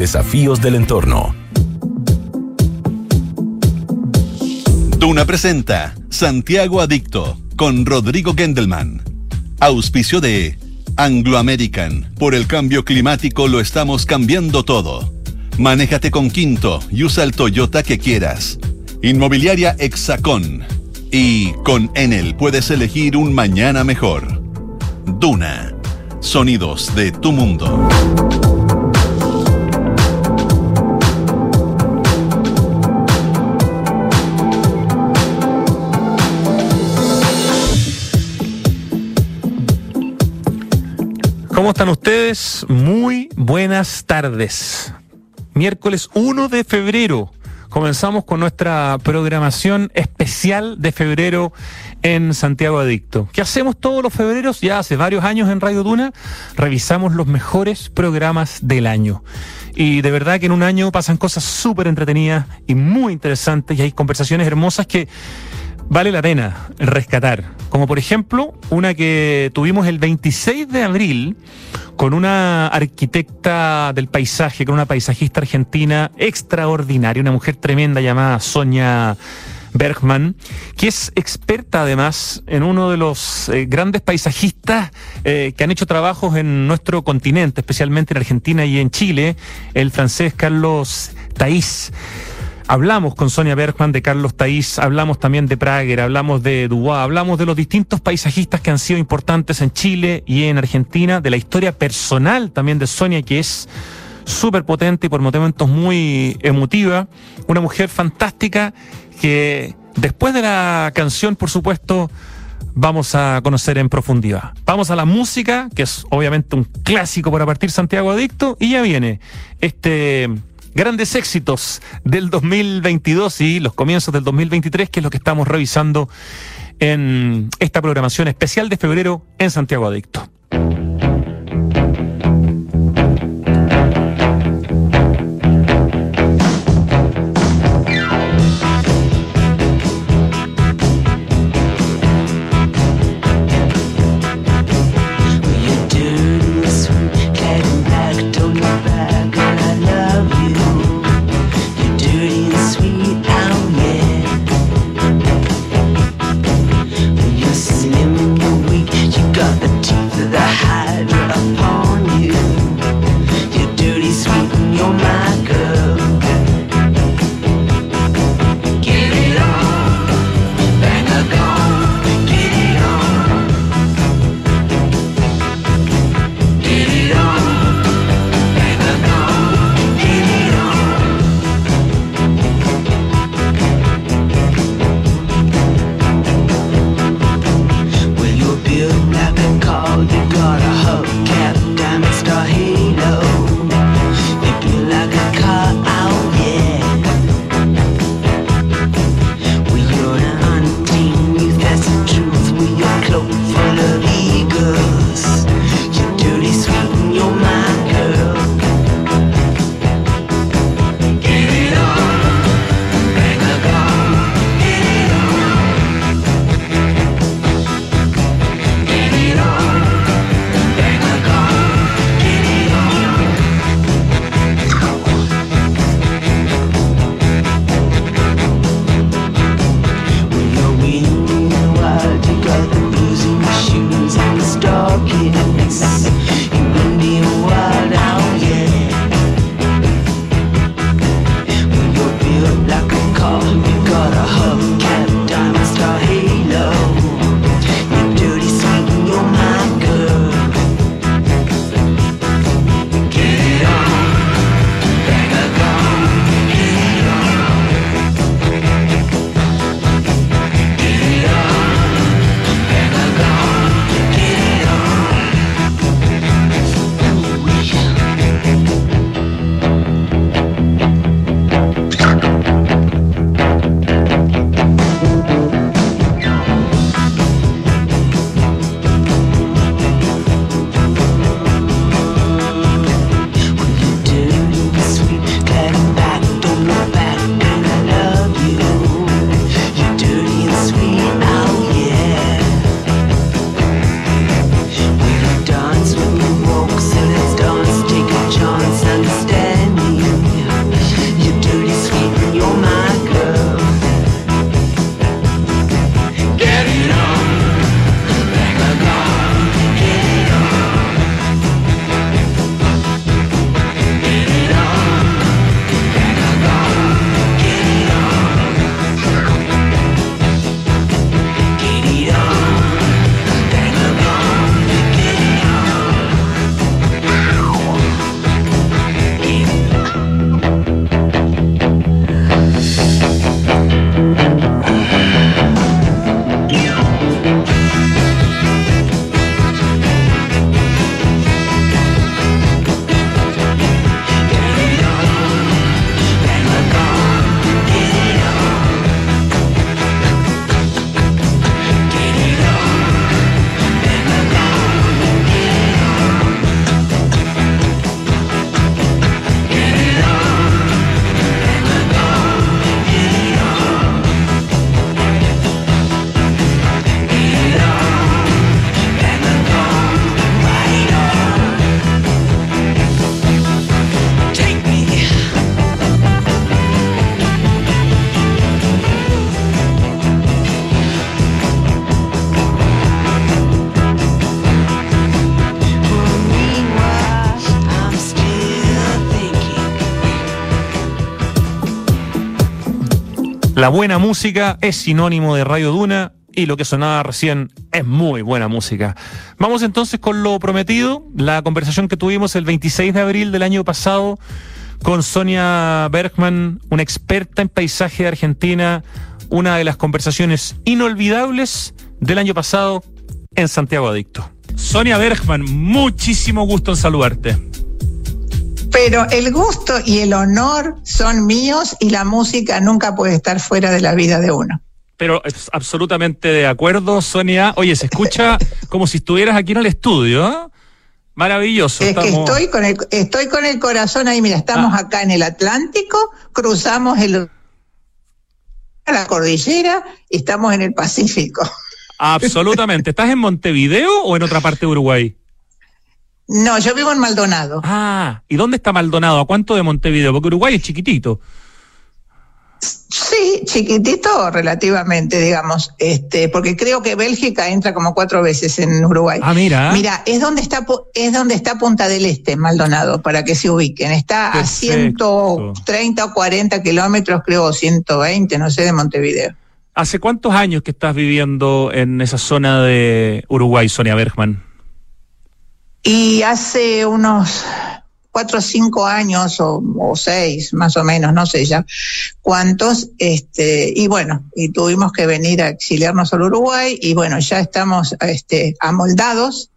Desafíos del entorno. Duna presenta Santiago Adicto con Rodrigo Gendelman. Auspicio de Anglo American. Por el cambio climático lo estamos cambiando todo. Manéjate con Quinto y usa el Toyota que quieras. Inmobiliaria Hexacón. Y con Enel puedes elegir un mañana mejor. Duna. Sonidos de tu mundo. ¿Cómo están ustedes? Muy buenas tardes. Miércoles 1 de febrero. Comenzamos con nuestra programación especial de febrero en Santiago Adicto. ¿Qué hacemos todos los febreros? Ya hace varios años en Radio Duna, revisamos los mejores programas del año. Y de verdad que en un año pasan cosas súper entretenidas y muy interesantes y hay conversaciones hermosas que vale la pena rescatar. Como por ejemplo, una que tuvimos el 26 de abril con una arquitecta del paisaje, con una paisajista argentina extraordinaria, una mujer tremenda llamada Sonia Bergman, que es experta además en uno de los eh, grandes paisajistas eh, que han hecho trabajos en nuestro continente, especialmente en Argentina y en Chile, el francés Carlos Taís. Hablamos con Sonia Bergman de Carlos Taís, hablamos también de Prager, hablamos de Dubois, hablamos de los distintos paisajistas que han sido importantes en Chile y en Argentina, de la historia personal también de Sonia, que es súper potente y por momentos muy emotiva. Una mujer fantástica que después de la canción, por supuesto, vamos a conocer en profundidad. Vamos a la música, que es obviamente un clásico para partir Santiago Adicto, y ya viene este grandes éxitos del 2022 y los comienzos del 2023, que es lo que estamos revisando en esta programación especial de febrero en Santiago Adicto. La buena música es sinónimo de Radio Duna y lo que sonaba recién es muy buena música. Vamos entonces con lo prometido, la conversación que tuvimos el 26 de abril del año pasado con Sonia Bergman, una experta en paisaje de Argentina, una de las conversaciones inolvidables del año pasado en Santiago Adicto. Sonia Bergman, muchísimo gusto en saludarte. Pero el gusto y el honor son míos y la música nunca puede estar fuera de la vida de uno. Pero es absolutamente de acuerdo, Sonia. Oye, se escucha como si estuvieras aquí en el estudio. ¿eh? Maravilloso. Es que estoy con, el, estoy con el corazón ahí. Mira, estamos ah. acá en el Atlántico, cruzamos el, la cordillera y estamos en el Pacífico. Absolutamente. ¿Estás en Montevideo o en otra parte de Uruguay? No, yo vivo en Maldonado. Ah, ¿y dónde está Maldonado? ¿A cuánto de Montevideo? Porque Uruguay es chiquitito. Sí, chiquitito relativamente, digamos, este, porque creo que Bélgica entra como cuatro veces en Uruguay. Ah, mira. Mira, es donde está, es donde está Punta del Este, Maldonado, para que se ubiquen. Está a 130 o 40 kilómetros, creo, 120, no sé, de Montevideo. ¿Hace cuántos años que estás viviendo en esa zona de Uruguay, Sonia Bergman? Y hace unos cuatro o cinco años o, seis, más o menos, no sé ya cuántos, este, y bueno, y tuvimos que venir a exiliarnos al Uruguay y bueno, ya estamos este, amoldados,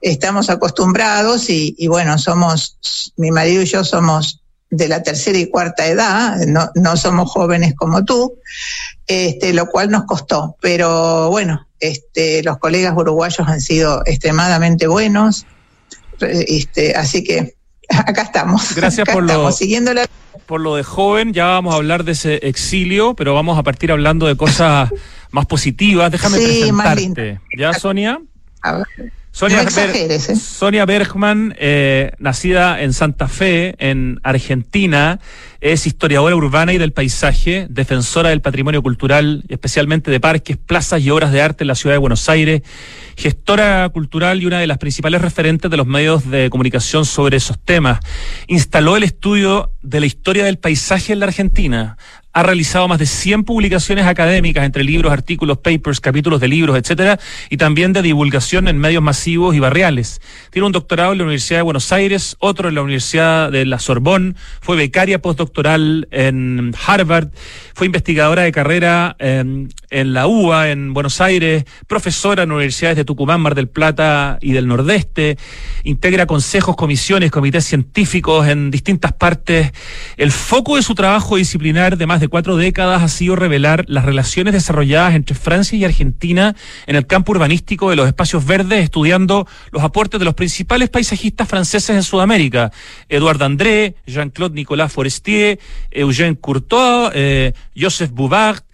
estamos acostumbrados y, bueno, somos, mi marido y yo somos de la tercera y cuarta edad, no, no somos jóvenes como tú, este, lo cual nos costó, pero bueno, este, los colegas uruguayos han sido extremadamente buenos, este, así que acá estamos. Gracias por lo siguiendo por lo de joven. Ya vamos a hablar de ese exilio, pero vamos a partir hablando de cosas más positivas. Déjame presentarte. ¿Ya, Sonia? Sonia, ¿eh? Sonia Bergman, eh, nacida en Santa Fe, en Argentina, es historiadora urbana y del paisaje, defensora del patrimonio cultural, especialmente de parques, plazas y obras de arte en la ciudad de Buenos Aires, gestora cultural y una de las principales referentes de los medios de comunicación sobre esos temas. Instaló el estudio de la historia del paisaje en la Argentina, ha realizado más de 100 publicaciones académicas entre libros, artículos, papers, capítulos de libros, etcétera, y también de divulgación en medios masivos y barriales. Tiene un doctorado en la Universidad de Buenos Aires, otro en la Universidad de la Sorbonne, fue becaria postdoctoral en Harvard, fue investigadora de carrera en la UBA en Buenos Aires, profesora en universidades de Tucumán, Mar del Plata y del Nordeste, integra consejos, comisiones, comités científicos en distintas partes. El foco de su trabajo disciplinar de más de cuatro décadas ha sido revelar las relaciones desarrolladas entre Francia y Argentina en el campo urbanístico de los espacios verdes, estudiando los aportes de los principales paisajistas franceses en Sudamérica, Edouard André, Jean-Claude Nicolas Forestier, Eugène Courtois, eh, Joseph Bouvard,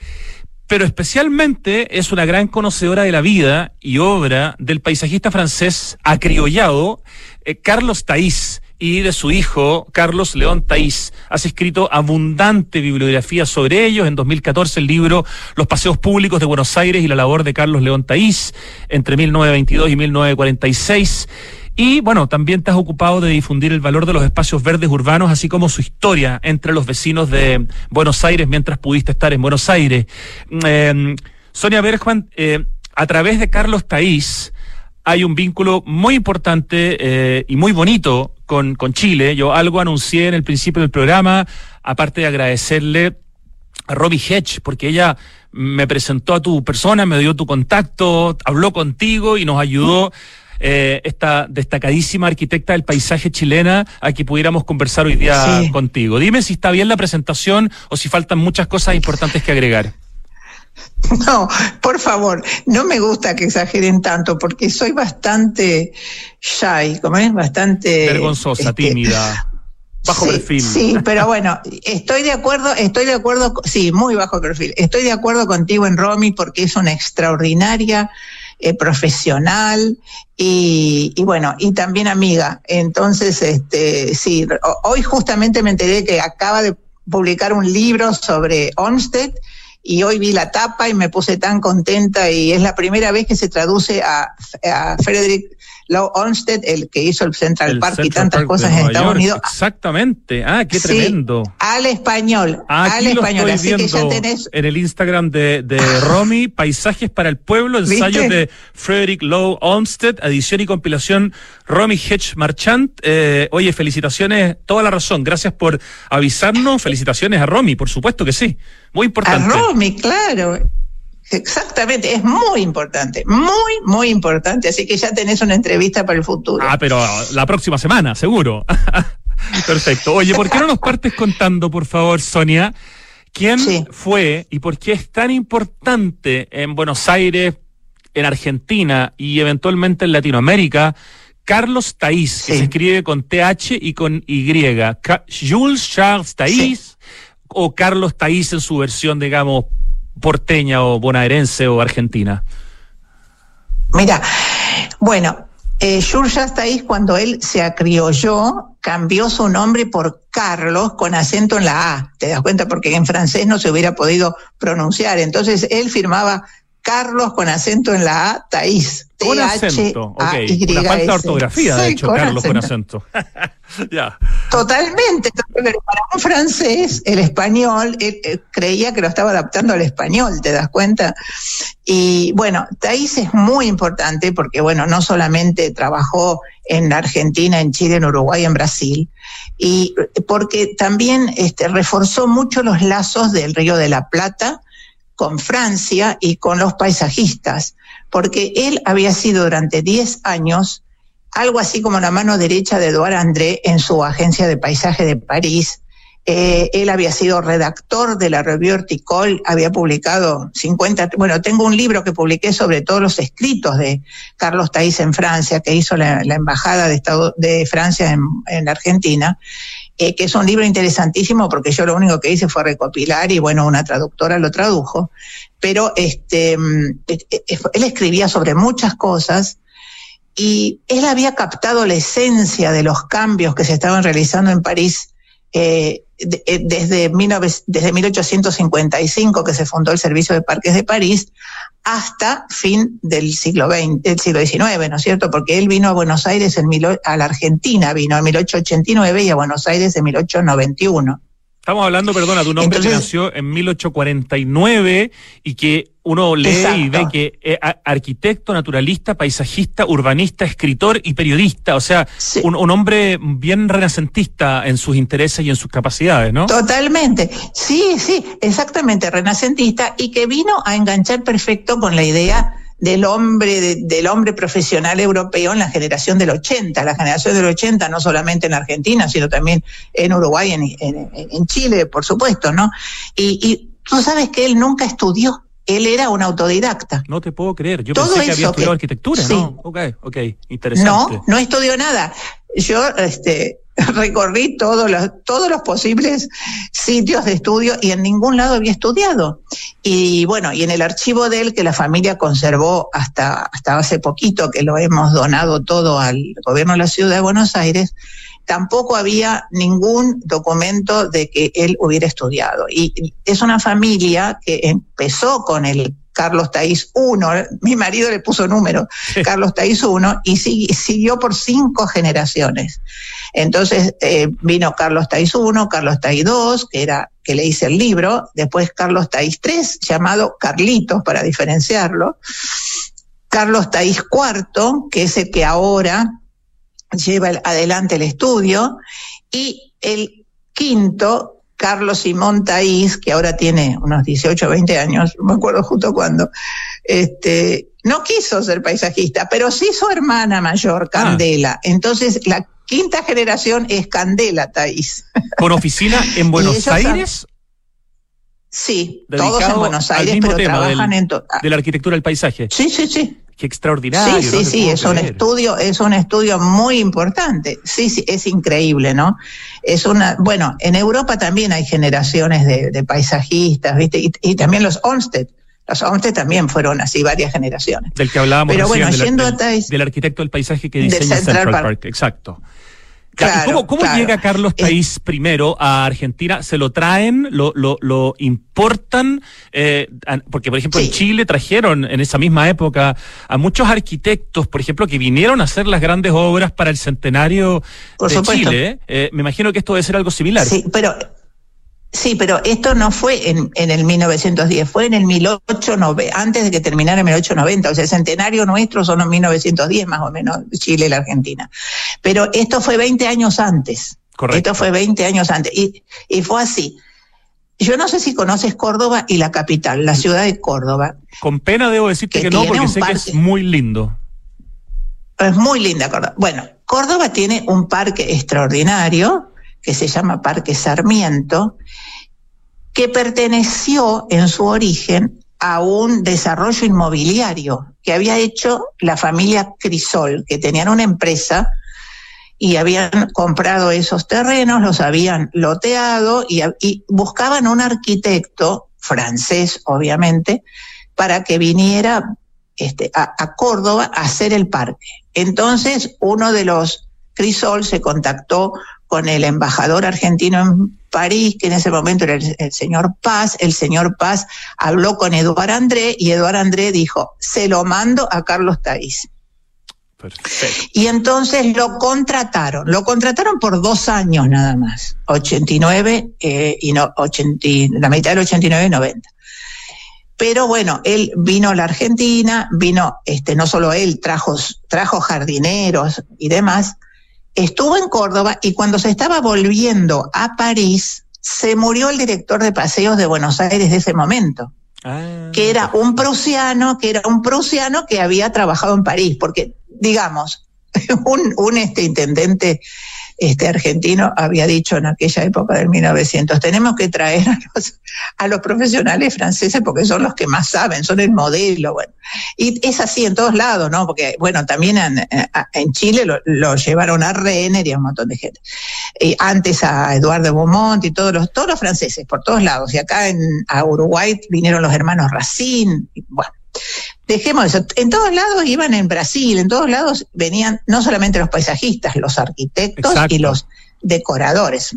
pero especialmente es una gran conocedora de la vida y obra del paisajista francés acriollado eh, Carlos Taís, y de su hijo, Carlos León Taís. Has escrito abundante bibliografía sobre ellos. En 2014 el libro Los Paseos Públicos de Buenos Aires y la labor de Carlos León Taís entre 1922 y 1946. Y bueno, también has ocupado de difundir el valor de los espacios verdes urbanos, así como su historia entre los vecinos de Buenos Aires mientras pudiste estar en Buenos Aires. Eh, Sonia Bergman, eh, a través de Carlos Taís, hay un vínculo muy importante eh, y muy bonito con, con Chile. Yo algo anuncié en el principio del programa, aparte de agradecerle a Robbie Hedge, porque ella me presentó a tu persona, me dio tu contacto, habló contigo y nos ayudó. Eh, esta destacadísima arquitecta del paisaje chilena a que pudiéramos conversar hoy día contigo. Dime si está bien la presentación o si faltan muchas cosas importantes que agregar. No, por favor, no me gusta que exageren tanto porque soy bastante shy, como es bastante vergonzosa, este, tímida. Bajo perfil. Sí, pero bueno, estoy de acuerdo, estoy de acuerdo, sí, muy bajo perfil. Estoy de acuerdo contigo en Romy porque es una extraordinaria eh, profesional y, bueno, y también amiga. Entonces, este, sí, hoy justamente me enteré que acaba de publicar un libro sobre Olmsted y hoy vi la tapa y me puse tan contenta y es la primera vez que se traduce a, a Frederick Low Olmsted, el que hizo el Central Park y tantas cosas en Estados Unidos. Exactamente. Ah, qué tremendo. al español. al español. Así que ya tenés. En el Instagram de, de Romy, Paisajes para el Pueblo, ensayos de Frederick Low Olmsted, edición y compilación Romy Hedge Marchant. Eh, oye, felicitaciones, toda la razón. Gracias por avisarnos. Felicitaciones a Romy, por supuesto que sí. Muy importante. A Romy, claro. Exactamente, es muy importante, muy, muy importante. Así que ya tenés una entrevista para el futuro. Ah, pero la próxima semana, seguro. Perfecto. Oye, ¿por qué no nos partes contando, por favor, Sonia, quién fue y por qué es tan importante en Buenos Aires, en Argentina y eventualmente en Latinoamérica? Carlos Taís, que se escribe con TH y con Y. Jules Charles Taís o Carlos Taís en su versión, digamos, porteña o bonaerense o argentina? Mira, bueno, eh, Taís, cuando él se acriolló, cambió su nombre por Carlos con acento en la A. ¿Te das cuenta? Porque en francés no se hubiera podido pronunciar. Entonces él firmaba Carlos con acento en la A, Taís. Con acento, ok. Una falta de ortografía, de hecho, Carlos con acento. ya. Totalmente. Pero para un francés, el español, él, creía que lo estaba adaptando al español, ¿te das cuenta? Y bueno, Taís es muy importante porque, bueno, no solamente trabajó en Argentina, en Chile, en Uruguay, en Brasil, y porque también este, reforzó mucho los lazos del Río de la Plata, con Francia y con los paisajistas, porque él había sido durante 10 años algo así como la mano derecha de Eduard André en su agencia de paisaje de París. Eh, él había sido redactor de la revue Horticole, había publicado 50, bueno, tengo un libro que publiqué sobre todos los escritos de Carlos Taís en Francia, que hizo la, embajada de, Estado, de Francia en, en Argentina. Eh, que es un libro interesantísimo porque yo lo único que hice fue recopilar y bueno, una traductora lo tradujo, pero este, mm, él escribía sobre muchas cosas y él había captado la esencia de los cambios que se estaban realizando en París eh, desde, desde 1855 que se fundó el Servicio de Parques de París hasta fin del siglo XX, del siglo XIX, ¿no es cierto? Porque él vino a Buenos Aires en a la Argentina vino en 1889 y a Buenos Aires en 1891. Estamos hablando, perdona, de un hombre que nació en 1849 y que uno lee y ve que es arquitecto, naturalista, paisajista, urbanista, escritor y periodista. O sea, un, hombre bien renacentista en sus intereses y en sus capacidades, ¿no? Totalmente. Sí, sí, exactamente, renacentista y que vino a enganchar perfecto con la idea del hombre, del hombre profesional europeo en la generación del 80, la generación del 80 no solamente en Argentina, sino también en Uruguay, en, en, Chile, por supuesto, ¿no? Y, y tú sabes que él nunca estudió, él era un autodidacta. No te puedo creer, yo pensé que había estudiado arquitectura, ¿no? Ok, ok, interesante. No, no estudió nada. Yo, este, recorrí todos los, todos los posibles sitios de estudio y en ningún lado había estudiado. Y bueno, y en el archivo de él que la familia conservó hasta, hasta hace poquito, que lo hemos donado todo al gobierno de la ciudad de Buenos Aires, tampoco había ningún documento de que él hubiera estudiado. Y es una familia que empezó con el Carlos Taís I, mi marido le puso número, Carlos Taís I, y siguió por cinco generaciones. Entonces eh, vino Carlos Taís I, Carlos Taís II, que era que le hice el libro, después Carlos Taís III, llamado Carlitos para diferenciarlo, Carlos Taís IV, que es el que ahora lleva adelante el estudio, y el quinto, Carlos Simón Taís, que ahora tiene unos 18 o 20 años, no me acuerdo justo cuándo, este, no quiso ser paisajista, pero sí su hermana mayor, ah. Candela. Entonces, la quinta generación es Candela Taís. ¿Con oficina en Buenos Aires? Sí, todos en Buenos Aires, pero trabajan en de la arquitectura del paisaje. Sí, sí, sí. Qué extraordinario. Sí, sí, sí, es un estudio, es un estudio muy importante. Sí, sí, es increíble, ¿no? Es una, bueno, en Europa también hay generaciones de, paisajistas, ¿viste? Y, también los Olmsted. Los Olmsted también fueron así varias generaciones. Del que hablábamos Pero bueno, del, arquitecto del paisaje que diseña Central, Park. Exacto. ¿Cómo, cómo llega Carlos Taís primero a Argentina? ¿Se lo traen? ¿Lo, lo, lo importan? Eh, porque, por ejemplo, en Chile trajeron en esa misma época a muchos arquitectos, por ejemplo, que vinieron a hacer las grandes obras para el centenario de Chile. Eh, me imagino que esto debe ser algo similar. Sí, pero Sí, pero esto no fue en, en el 1910, fue en el 1890, antes de que terminara el 1890, o sea, el centenario nuestro son los 1910 más o menos, Chile y la Argentina. Pero esto fue 20 años antes. Correcto. Esto fue 20 años antes. Y, y fue así. Yo no sé si conoces Córdoba y la capital, la ciudad de Córdoba. Con pena debo decirte que, no, porque sé que es muy lindo. Es muy linda Córdoba. Bueno, Córdoba tiene un parque extraordinario, que se llama Parque Sarmiento, que perteneció en su origen a un desarrollo inmobiliario que había hecho la familia Crisol, que tenían una empresa y habían comprado esos terrenos, los habían loteado y, buscaban un arquitecto francés, obviamente, para que viniera este, a, a, Córdoba a hacer el parque. Entonces, uno de los Crisol se contactó con el embajador argentino en París, que en ese momento era el, señor Paz. El señor Paz habló con Eduard André y Eduard André dijo, se lo mando a Carlos Taís. Y entonces lo contrataron, lo contrataron por dos años nada más, 89 eh, y no, 80, la mitad del 89 y 90. Pero bueno, él vino a la Argentina, vino, este, no solo él, trajo, trajo jardineros y demás, estuvo en Córdoba y cuando se estaba volviendo a París, se murió el director de paseos de Buenos Aires de ese momento. Ah. que era un prusiano, que era un prusiano que había trabajado en París, porque digamos, un, un este intendente este argentino había dicho en aquella época del 1900, tenemos que traer a los, a los profesionales franceses porque son los que más saben, son el modelo, bueno. Y es así en todos lados, ¿no? Porque, bueno, también en, en Chile lo, llevaron a Renner y a un montón de gente. Y antes a Eduardo Beaumont y todos los, todos los franceses, por todos lados. Y acá en, a Uruguay vinieron los hermanos Racine, bueno. Dejemos eso. En todos lados iban en Brasil, en todos lados venían no solamente los paisajistas, los arquitectos y los decoradores.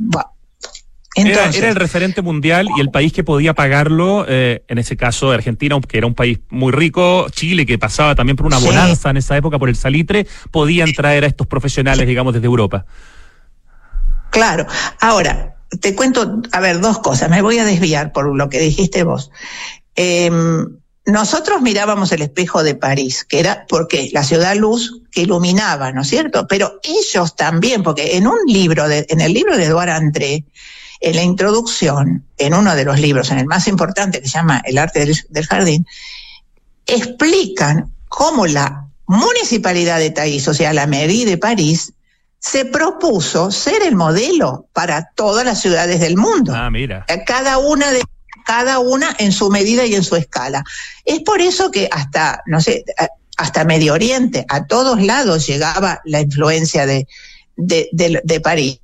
era, el referente mundial y el país que podía pagarlo, eh, en ese caso Argentina, que era un país muy rico, Chile, que pasaba también por una bonanza en esa época por el salitre, podían traer a estos profesionales, digamos, desde Europa. Claro. Ahora, te cuento, a ver, dos cosas. Me voy a desviar por lo que dijiste vos. Eh, nosotros mirábamos el espejo de París, que era porque la ciudad luz que iluminaba, ¿no es cierto? Pero ellos también, porque en un libro, de, en el libro de Eduard André, en la introducción, en uno de los libros, en el más importante que se llama El arte del, jardín, explican cómo la municipalidad de Taís, o sea, la mairie de París, se propuso ser el modelo para todas las ciudades del mundo. Ah, mira. Cada una de cada una en su medida y en su escala. Es por eso que hasta, no sé, hasta Medio Oriente, a todos lados llegaba la influencia de, de, París.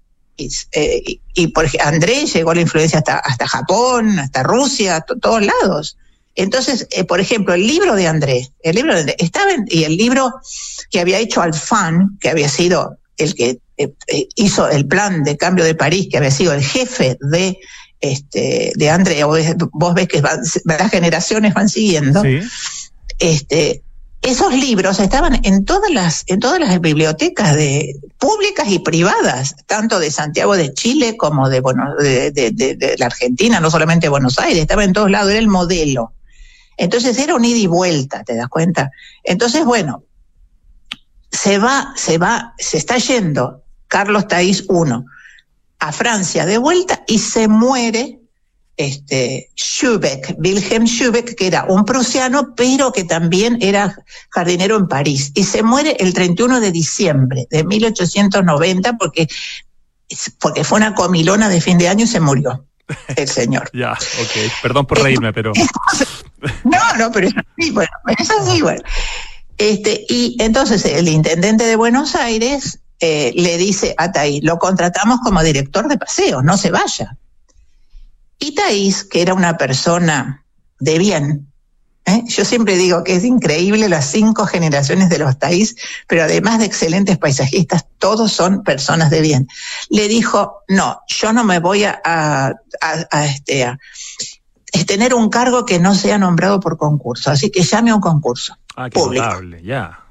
Eh, y, por André llegó la influencia hasta, hasta Japón, hasta Rusia, todos lados. Entonces, eh, por ejemplo, el libro de André, el libro de estaba en, y el libro que había hecho Alfán, que había sido el que eh, hizo el plan de cambio de París, que había sido el jefe de este, de Andrea, vos ves que las generaciones van siguiendo, este, esos libros estaban en todas las, en todas las bibliotecas de, públicas y privadas, tanto de Santiago de Chile como de, bueno, de, de, la Argentina, no solamente de Buenos Aires, estaba en todos lados, era el modelo. Entonces era un ida y vuelta, ¿te das cuenta? Entonces, bueno, se va, se va, se está yendo Carlos Taís I a Francia de vuelta y se muere este, Schubeck, Wilhelm Schubeck, que era un prusiano, pero que también era jardinero en París. Y se muere el 31 de diciembre de 1890 porque, porque fue una comilona de fin de año y se murió el señor. ya, ok. Perdón por reírme, pero... no, no, pero es así, bueno, es así, bueno. Este, y entonces el intendente de Buenos Aires eh, le dice a Taís, lo contratamos como director de paseos, no se vaya. Y Taís, que era una persona de bien, ¿eh? Yo siempre digo que es increíble las cinco generaciones de los Taís, pero además de excelentes paisajistas, todos son personas de bien. Le dijo, no, yo no me voy a, a, este, a tener un cargo que no sea nombrado por concurso, así que llame a un concurso ah, qué público. ya.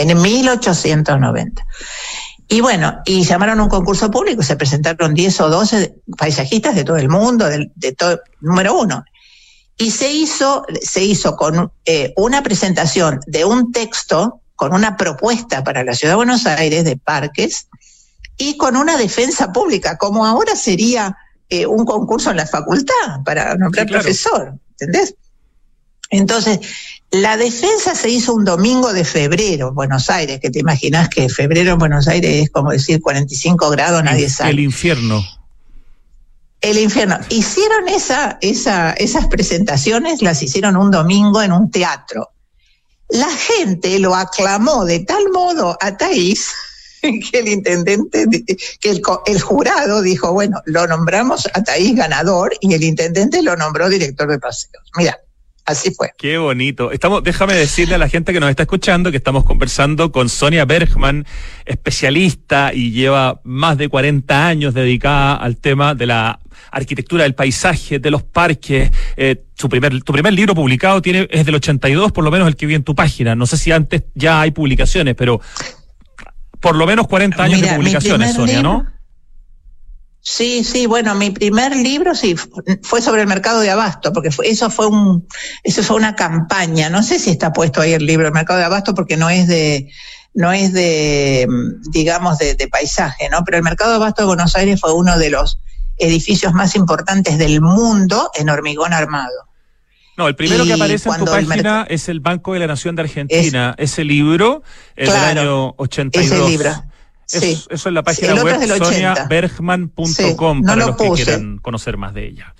En 1890. Y bueno, y llamaron a un concurso público, se presentaron 10 o 12 paisajistas de todo el mundo, de, de todo, número uno. Y se hizo, se hizo con eh, una presentación de un texto, con una propuesta para la Ciudad de Buenos Aires de parques, y con una defensa pública, como ahora sería eh, un concurso en la facultad para nombrar profesor, ¿entendés? Entonces, la defensa se hizo un domingo de febrero en Buenos Aires, que te imaginas que febrero en Buenos Aires es como decir 45 grados, nadie sabe. El infierno. El infierno. Hicieron esa, esa, esas presentaciones, las hicieron un domingo en un teatro. La gente lo aclamó de tal modo a Thais que el intendente, que el, el, jurado dijo, bueno, lo nombramos a Thais ganador y el intendente lo nombró director de paseos. Mira, Así fue. Qué bonito. Estamos, déjame decirle a la gente que nos está escuchando que estamos conversando con Sonia Bergman, especialista y lleva más de 40 años dedicada al tema de la arquitectura del paisaje, de los parques. Eh, su primer, tu primer libro publicado tiene, es del 82, por lo menos el que vi en tu página. No sé si antes ya hay publicaciones, pero por lo menos 40 años de publicaciones, Sonia, ¿no? Sí, sí, bueno, mi primer libro sí fue sobre el mercado de abasto, porque eso fue un, eso fue una campaña. No sé si está puesto ahí el libro, el mercado de abasto, porque no es de, no es de, digamos, de, paisaje, ¿no? Pero el mercado de abasto de Buenos Aires fue uno de los edificios más importantes del mundo en hormigón armado. No, el primero que aparece en tu página es el Banco de la Nación de Argentina. ese libro es del año 82. Ese libro. Eso, eso es la página web soniabergman.com para los que quieran conocer más de ella.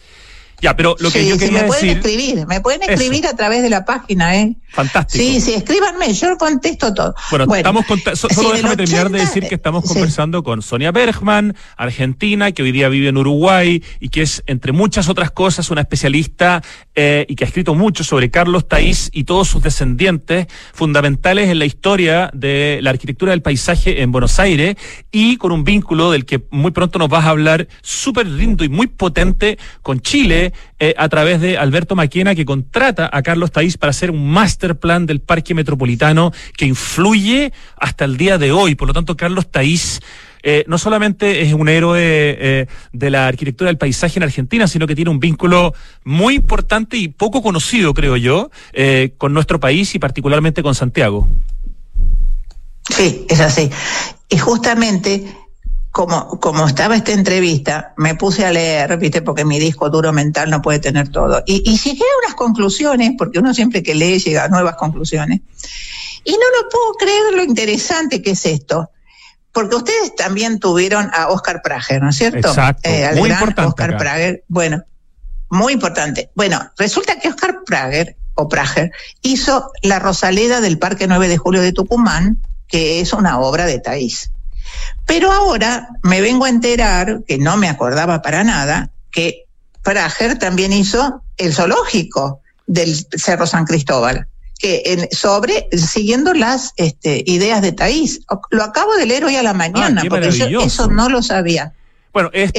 Ya, pero lo que yo quería me pueden escribir, me pueden escribir a través de la página, ¿eh? Fantástico. Sí, sí, escríbanme, yo contesto todo. Bueno, estamos solo déjame terminar de decir que estamos conversando con Sonia Bergman, argentina, que hoy día vive en Uruguay y que es, entre muchas otras cosas, una especialista eh, y que ha escrito mucho sobre Carlos Taís y todos sus descendientes, fundamentales en la historia de la arquitectura del paisaje en Buenos Aires y con un vínculo del que muy pronto nos vas a hablar súper lindo y muy potente con Chile eh, a través de Alberto Maquena, que contrata a Carlos Taís para hacer un master plan del parque metropolitano que influye hasta el día de hoy. Por lo tanto, Carlos Taís eh, no solamente es un héroe eh, de la arquitectura del paisaje en Argentina, sino que tiene un vínculo muy importante y poco conocido, creo yo, con nuestro país y particularmente con Santiago. Sí, es así. Y justamente como, como estaba esta entrevista, me puse a leer, viste, porque mi disco duro mental no puede tener todo. Y, y llegué a unas conclusiones, porque uno siempre que lee llega a nuevas conclusiones. Y no lo puedo creer lo interesante que es esto. Porque ustedes también tuvieron a Oscar Prager, ¿no es cierto? Exacto. Eh, muy importante Oscar Prager. Bueno, muy importante. Bueno, resulta que Oscar Prager, o Prager, hizo La Rosaleda del Parque 9 de Julio de Tucumán, que es una obra de Taís. Pero ahora me vengo a enterar, que no me acordaba para nada, que Prager también hizo el zoológico del Cerro San Cristóbal, que sobre siguiendo las este, ideas de Taís. Lo acabo de leer hoy a la mañana, ah, porque yo eso no lo sabía. Bueno, es,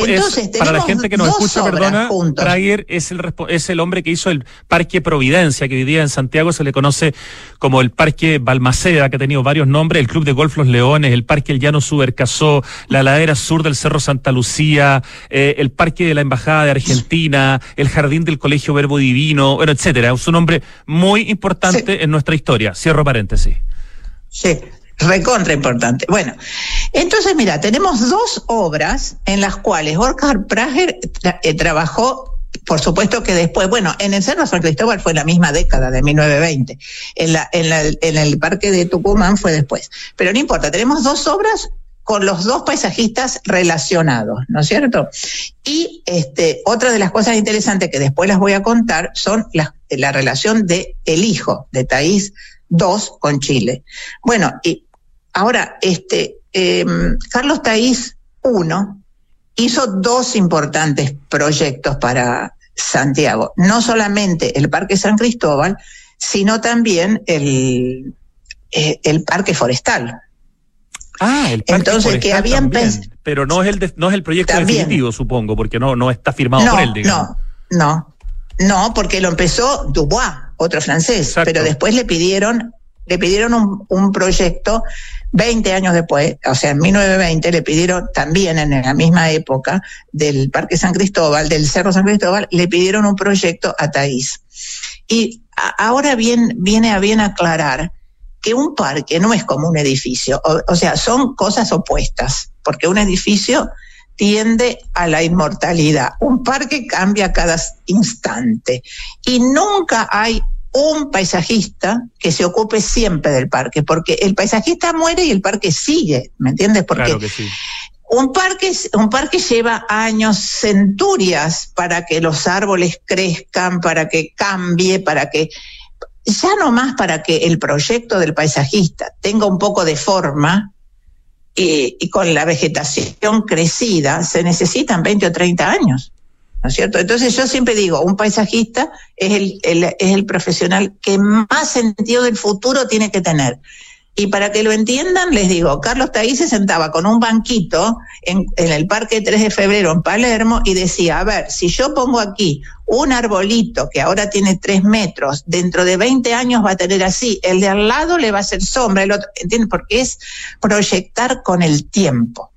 para la gente que nos escucha, perdona, Prager es el, es el hombre que hizo el Parque Providencia, que hoy día en Santiago se le conoce como el Parque Balmaceda, que ha tenido varios nombres, el Club de Golf Los Leones, el Parque El Llano Subercasó, la ladera sur del Cerro Santa Lucía, eh, el Parque de la Embajada de Argentina, el Jardín del Colegio Verbo Divino, bueno, etcétera. Es un nombre muy importante en nuestra historia. Cierro paréntesis. Sí, recontra importante. Bueno, entonces mira, tenemos dos obras en las cuales Oscar Prager eh, trabajó por supuesto que después, bueno, en el Cerro San Cristóbal fue la misma década de 1920, en, en, en el Parque de Tucumán fue después, pero no importa, tenemos dos obras con los dos paisajistas relacionados, ¿no es cierto? Y este, otra de las cosas interesantes que después las voy a contar son la, la relación de el hijo de Taís II con Chile. Bueno, y Ahora, este, em, Carlos Taís I hizo dos importantes proyectos para Santiago. No solamente el Parque San Cristóbal, sino también el, eh, el Parque Forestal. Ah, el parque Entonces, que forestal habían también. Pero no es el de- no es el proyecto También. definitivo, supongo, porque no, no está firmado no, por él, digamos. no, no, no, porque lo empezó Dubois, otro francés, Exacto. pero después le pidieron, le pidieron un, proyecto 20 años después, o sea, en 1920 le pidieron también en la misma época del Parque San Cristóbal, del Cerro San Cristóbal, le pidieron un proyecto a Taís. Y ahora bien, viene a bien aclarar que un parque no es como un edificio, o, o sea, son cosas opuestas, porque un edificio tiende a la inmortalidad. Un parque cambia cada instante y nunca hay un paisajista que se ocupe siempre del parque, porque el paisajista muere y el parque sigue, ¿me entiendes? Porque Claro que sí. un parque, un parque lleva años, centurias para que los árboles crezcan, para que cambie, para que, ya no más para que el proyecto del paisajista tenga un poco de forma y, y con la vegetación crecida, se necesitan 20 o 30 años. ¿No es cierto? Entonces yo siempre digo, un paisajista es el, el- es el profesional que más sentido del futuro tiene que tener. Y para que lo entiendan, les digo, Carlos Taí se sentaba con un banquito en, en el Parque 3 de Febrero en Palermo y decía, a ver, si yo pongo aquí un arbolito que ahora tiene tres metros, dentro de 20 años va a tener así, el de al lado le va a hacer sombra, el otro, ¿entiendes? Porque es proyectar con el tiempo.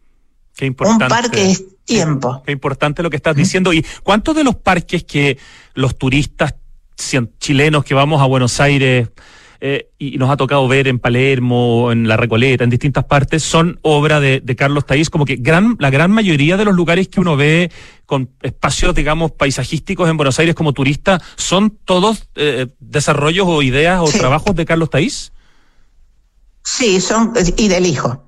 Qué importante. Un parque es tiempo. Qué importante lo que estás diciendo. ¿Y cuántos de los parques que los turistas chilenos que vamos a Buenos Aires eh, y nos ha tocado ver en Palermo, en La Recoleta, en distintas partes, son obra de, de Carlos Taís? Como que gran, la gran mayoría de los lugares que uno ve con espacios, digamos, paisajísticos en Buenos Aires como turista, ¿son todos eh, desarrollos o ideas o Sí. trabajos de Carlos Taís? Sí, son, y del hijo.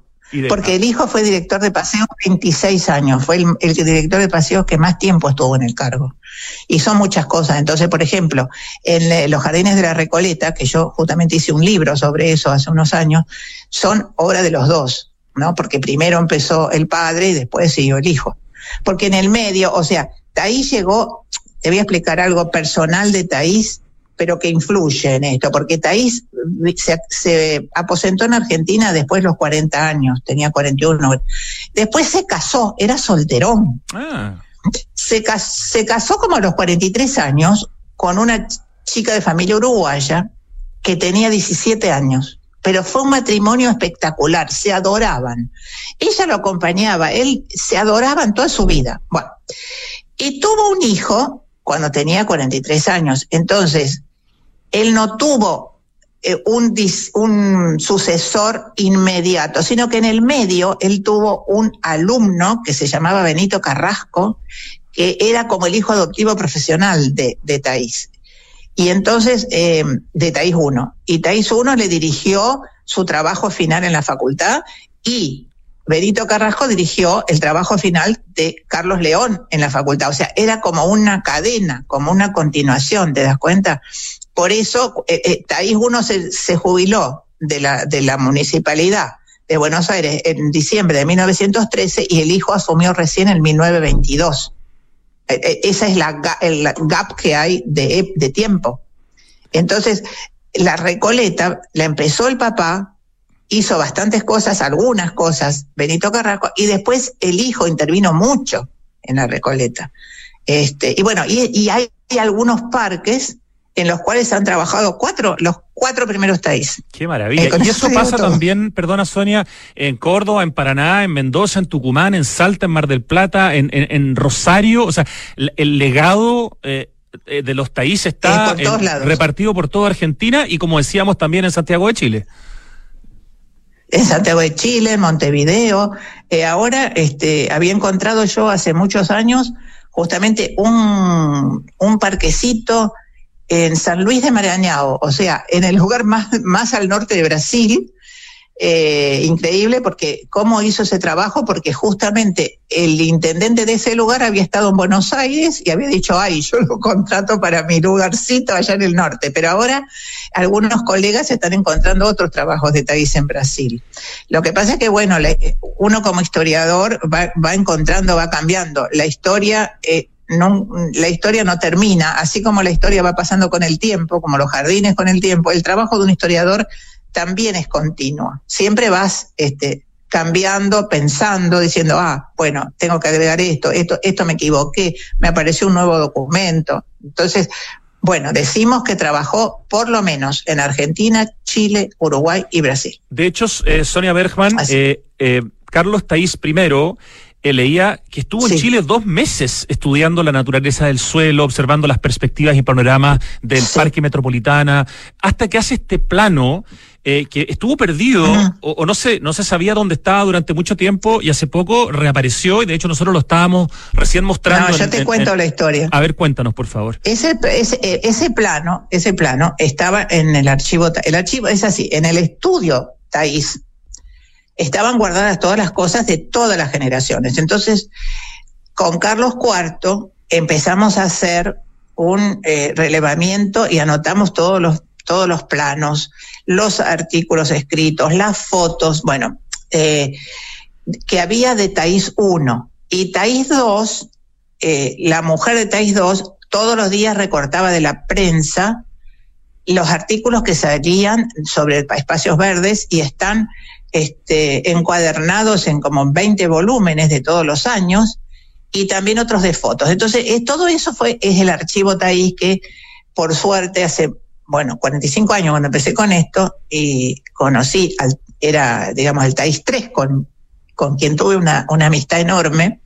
Porque el hijo fue director de paseos 26 años, fue el, el director de paseos que más tiempo estuvo en el cargo. Y son muchas cosas. Entonces, por ejemplo, en eh, los jardines de la Recoleta, que yo justamente hice un libro sobre eso hace unos años, son obra de los dos, ¿no? Porque primero empezó el padre y después siguió el hijo. Porque en el medio, o sea, Taís llegó, te voy a explicar algo personal de Taís, pero que influye en esto, porque Taís se, se aposentó en Argentina después de los 40 años, tenía 41. Después se casó, era solterón. Ah, Se, se casó como a los 43 años con una ch- chica de familia uruguaya que tenía 17 años. Pero fue un matrimonio espectacular, se adoraban. Ella lo acompañaba, él se adoraban toda su vida. Bueno, y tuvo un hijo cuando tenía 43 años. Entonces, él no tuvo eh, un, sucesor inmediato, sino que en el medio él tuvo un alumno que se llamaba Benito Carrasco, que era como el hijo adoptivo profesional de, de. Y entonces, eh, de Taís 1. Y Taís 1 le dirigió su trabajo final en la facultad y Benito Carrasco dirigió el trabajo final de Carlos León en la facultad. O sea, era como una cadena, como una continuación, ¿te das cuenta? Por eso, eh, eh, 1 se, se jubiló de la, municipalidad de Buenos Aires en diciembre de 1913 y el hijo asumió recién en 1922. Eh, eh, esa es la, el gap que hay de, tiempo. Entonces, la Recoleta la empezó el papá, hizo bastantes cosas, algunas cosas, Benito Carrasco, y después el hijo intervino mucho en la Recoleta. Este, y bueno, y hay algunos parques en los cuales han trabajado cuatro, los cuatro primeros taís. Qué maravilla. Eh, y eso pasa todo. también, perdona Sonia, en Córdoba, en Paraná, en Mendoza, en Tucumán, en Salta, en Mar del Plata, en, en, en Rosario. O sea, el, el legado eh, eh, de los taís está por en- repartido por toda Argentina y como decíamos también en Santiago de Chile. en Santiago de Chile, en Montevideo. Eh, ahora este, había encontrado yo hace muchos años justamente un, un parquecito en San Luis de Maranhão, o sea, en el lugar más, más al norte de Brasil. Eh, increíble porque cómo hizo ese trabajo, porque justamente el intendente de ese lugar había estado en Buenos Aires y había dicho, ay, yo lo contrato para mi lugarcito allá en el norte, pero ahora algunos colegas están encontrando otros trabajos de Taís en Brasil. Lo que pasa es que, bueno, uno como historiador va, va encontrando, va cambiando. La historia eh, no, la historia no termina, así como la historia va pasando con el tiempo, como los jardines con el tiempo, el trabajo de un historiador también es continuo. Siempre vas este, cambiando, pensando, diciendo, ah, bueno, tengo que agregar esto, esto, esto me equivoqué, me apareció un nuevo documento. Entonces, bueno, decimos que trabajó por lo menos en Argentina, Chile, Uruguay y Brasil. De hecho, eh, Sonia Bergman, eh, eh, Carlos Taís primero leía que estuvo en Chile dos meses estudiando la naturaleza del suelo, observando las perspectivas y panoramas del Parque Metropolitana, hasta que hace este plano eh, que estuvo perdido o, no se no se sabía dónde estaba durante mucho tiempo y hace poco reapareció y de hecho nosotros lo estábamos recién mostrando. No, yo te cuento la historia. A ver, cuéntanos por favor. Ese, ese, eh, ese plano, ese plano estaba en el archivo, el archivo es así, en el estudio Taís estaban guardadas todas las cosas de todas las generaciones. Entonces, con Carlos IV empezamos a hacer un eh, relevamiento y anotamos todos los todos los planos, los artículos escritos, las fotos, bueno, eh, que había de Taís 1 y Taís 2, eh, la mujer de Taís 2 todos los días recortaba de la prensa los artículos que salían sobre espacios verdes y están este, encuadernados en como 20 volúmenes de todos los años y también otros de fotos. Entonces, eh, todo eso fue, es el archivo Taís que, por suerte, hace bueno, 45 años cuando empecé con esto y conocí, era, digamos, el TAIS 3 con, con quien tuve una, una amistad enorme,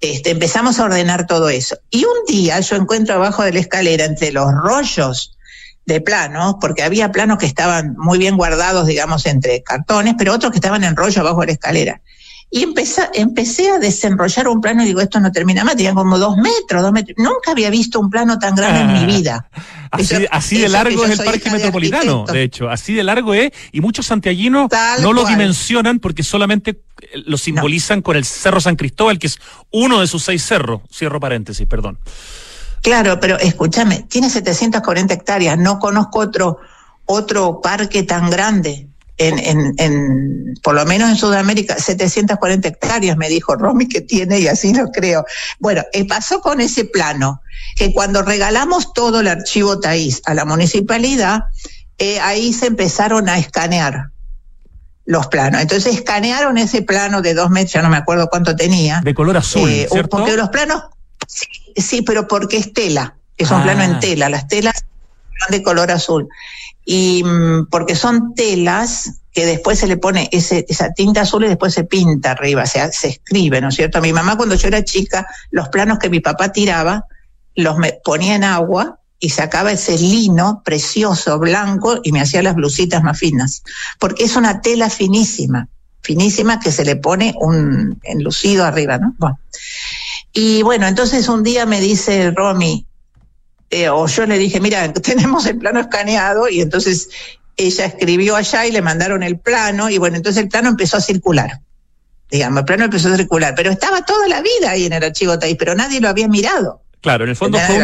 este, empezamos a ordenar todo eso. Y un día yo encuentro abajo de la escalera, entre los rollos de planos, porque había planos que estaban muy bien guardados, digamos, entre cartones, pero otros que estaban en rollo abajo de la escalera. Y empecé, empecé a desenrollar un plano y digo, esto no termina más, tenía como dos metros, dos metros. Nunca había visto un plano tan grande en mi ah. vida. Así, de largo es el Parque Metropolitano, de, hecho, así de largo es, y muchos santiaguinos no lo dimensionan porque solamente eh, lo simbolizan con el Cerro San Cristóbal, que es uno de sus seis cerros. Cierro paréntesis, perdón. Claro, pero escúchame, tiene 740 hectáreas, no conozco otro, otro parque tan grande en, en, en, por lo menos en Sudamérica, 740 hectáreas, me dijo Romy que tiene y así lo creo. Bueno, eh, pasó con ese plano, que cuando regalamos todo el archivo TAIS a la municipalidad, eh, ahí se empezaron a escanear los planos. Entonces escanearon ese plano de dos metros, ya no me acuerdo cuánto tenía. De color azul, eh, ¿cierto? Porque los planos, sí, pero porque es tela, es un plano en ah. tela, las telas son de color azul y mm, porque son telas que después se le pone ese, esa tinta azul y después se pinta arriba, se, se escribe, ¿no es cierto? A mi mamá cuando yo era chica, los planos que mi papá tiraba, los me ponía en agua y sacaba ese lino precioso, blanco, y me hacía las blusitas más finas, porque es una tela finísima, finísima que se le pone un enlucido arriba, ¿no? Bueno. Y bueno, entonces un día me dice Romy, eh, o yo le dije, mira, tenemos el plano escaneado y entonces ella escribió allá y le mandaron el plano y bueno, entonces el plano empezó a circular. Digamos, el plano empezó a circular, pero estaba toda la vida ahí en el archivo TAI, pero nadie lo había mirado. Claro, en el fondo fue,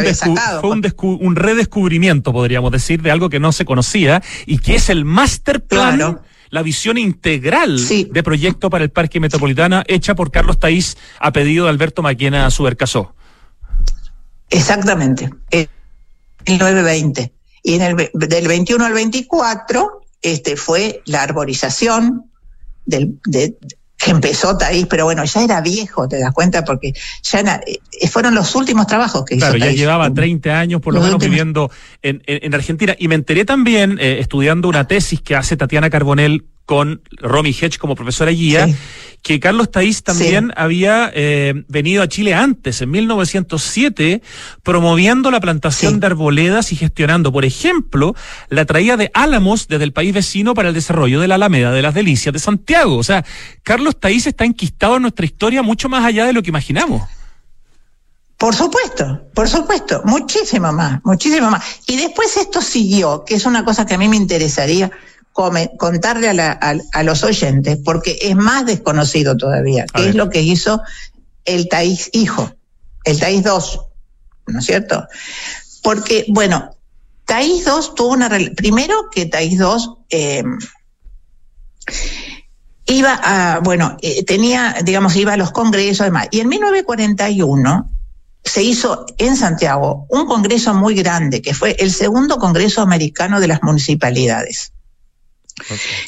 un, un, redescubrimiento, podríamos decir, de algo que no se conocía y que es el master plan, la visión integral de proyecto para el Parque Metropolitana hecha por Carlos Taís a pedido de Alberto Maquena Subercasó. Exactamente, el 920. Y en el, del 21 al 24 este, fue la arborización del, de, que empezó Taís, pero bueno, ya era viejo, te das cuenta, porque ya eh, fueron los últimos trabajos que hizo. Claro, ya llevaba 30 años por lo menos viviendo en, en, Argentina. Y me enteré también, eh, estudiando una tesis que hace Tatiana Carbonell con Romy Hedge como profesora guía, que Carlos Taís también había eh, venido a Chile antes, en 1907, promoviendo la plantación de arboledas y gestionando, por ejemplo, la traída de álamos desde el país vecino para el desarrollo de la Alameda de las Delicias de Santiago. O sea, Carlos Taís está enquistado en nuestra historia mucho más allá de lo que imaginamos. Por supuesto, por supuesto, muchísimo más, muchísimo más. Y después esto siguió, que es una cosa que a mí me interesaría contarle a, los oyentes, porque es más desconocido todavía, qué es lo que hizo el Taís hijo, el Taís 2, ¿no es cierto? Porque, bueno, Taís 2 tuvo una... Primero que Taís 2 em, iba a, bueno, eh, tenía, digamos, iba a los congresos, además, y en 1941 se hizo en Santiago un congreso muy grande, que fue el segundo Congreso Americano de las Municipalidades,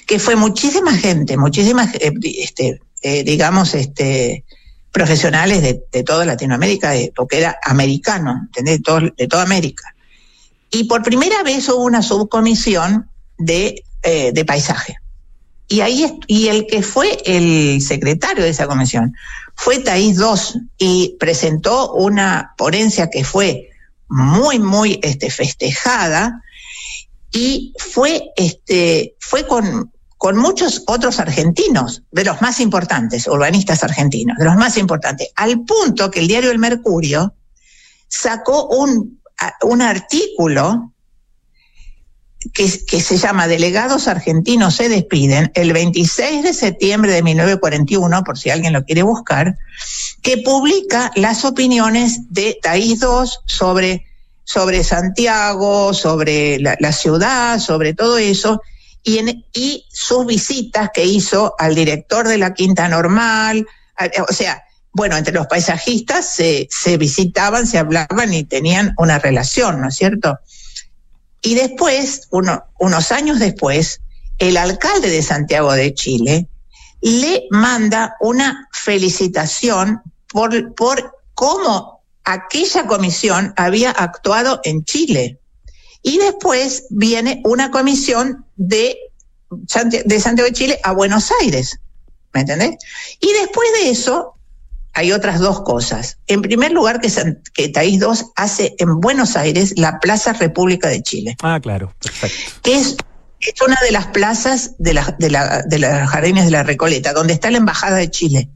que fue muchísima gente, muchísimas, eh, este, eh, digamos, este, profesionales de, toda Latinoamérica, porque era americano, De, de toda América. Y por primera vez hubo una subcomisión de, eh, de paisaje. Y ahí y el que fue el secretario de esa comisión fue Taís II y presentó una ponencia que fue muy muy este festejada y fue este fue con con muchos otros argentinos, de los más importantes, urbanistas argentinos, de los más importantes, al punto que el diario El Mercurio sacó un, un artículo que, se llama Delegados Argentinos se despiden, el 26 de septiembre de 1941, por si alguien lo quiere buscar, que publica las opiniones de Taís II sobre, sobre Santiago, sobre la, ciudad, sobre todo eso, y, sus visitas que hizo al director de la Quinta Normal, o sea, bueno, entre los paisajistas se, visitaban, se hablaban y tenían una relación, ¿no es cierto? Y después, unos años después, el alcalde de Santiago de Chile le manda una felicitación por cómo aquella comisión había actuado en Chile. Y después viene una comisión de, de Santiago de Chile a Buenos Aires. ¿Me entendés? Y después de eso, hay otras dos cosas. En primer lugar, que, que Taís II hace en Buenos Aires la Plaza República de Chile. Ah, claro, perfecto. Que es, es una de las plazas de, la, de, la, de las jardines de la Recoleta, donde está la Embajada de Chile.